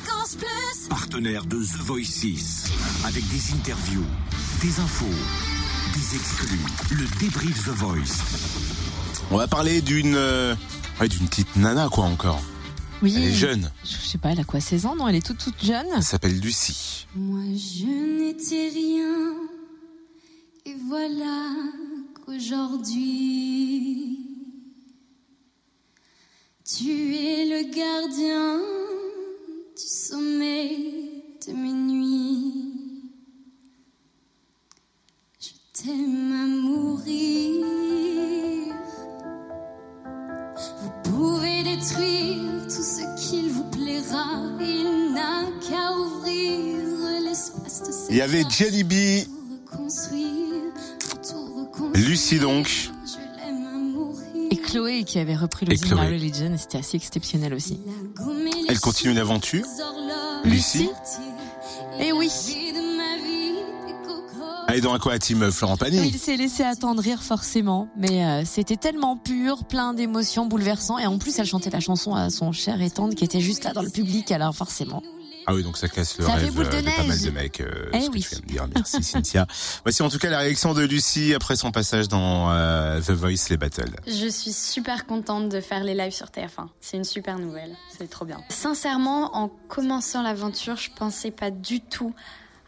Fréquence Plus. Partenaire de The Voice 6. Avec des interviews, des infos, des exclus. Le débrief The Voice. On va parler d'une euh, ouais, d'une petite nana quoi encore. Oui. Elle est jeune. Je sais pas, elle a quoi, 16 ans? Non, elle est toute toute jeune. Elle s'appelle Lucie. Moi je n'étais rien. Et voilà qu'aujourd'hui. Tu es le gardien t'aime à mourir. Vous pouvez détruire tout ce qu'il vous plaira. Il n'a qu'à ouvrir l'espace de ses Il y avait. Jelly B, Tout reconstruire, tout reconstruire. Lucie donc. Et Chloé qui avait repris Et le Chloé. Religion, c'était assez exceptionnel aussi. Elle continue l'aventure. Lucie. Eh oui. Elle est dans quoi, team Florent Pagny Il s'est laissé attendrir forcément, mais euh, c'était tellement pur, plein d'émotions, bouleversant, et en plus elle chantait la chanson à son cher et tendre qui était juste là dans le public, alors forcément. Ah oui, donc ça casse le Ça rêve boule de euh, pas mal de mecs. euh, Eh ce que oui. tu viens de dire. Merci Cynthia. Voici en tout cas la réaction de Lucie après son passage dans euh, The Voice les battles. Je suis super contente de faire les lives sur TF1. C'est une super nouvelle. C'est trop bien. Sincèrement, en commençant l'aventure, je pensais pas du tout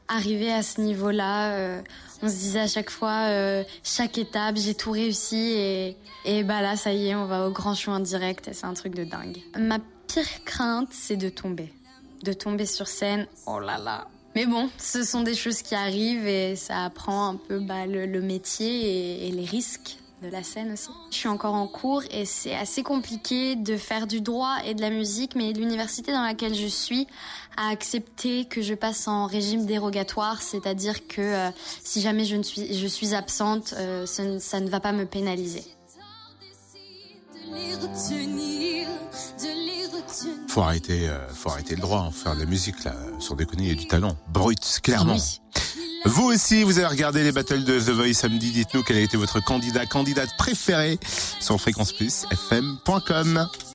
arriver à ce niveau-là. Euh, on se disait à chaque fois, euh, chaque étape, j'ai tout réussi et, et bah là, ça y est, on va au grand show en direct c'est un truc de dingue. Ma pire crainte, c'est de tomber. De tomber sur scène, oh là là. Mais bon, ce sont des choses qui arrivent et ça apprend un peu bah, le, le métier et, et les risques de la scène aussi. Je suis encore en cours et c'est assez compliqué de faire du droit et de la musique, mais l'université dans laquelle je suis a accepté que je passe en régime dérogatoire, c'est-à-dire que euh, si jamais je, ne suis, je suis absente, euh, ça, ne- ça ne va pas me pénaliser. Faut arrêter, euh, faut arrêter le droit, hein, faire de la musique là, sans déconner, il y a du talent, brut, clairement. Oui. Vous aussi, vous avez regardé les battles de The Voice samedi. Dites-nous quel a été votre candidat, candidate préférée sur fréquenceplusfm.com.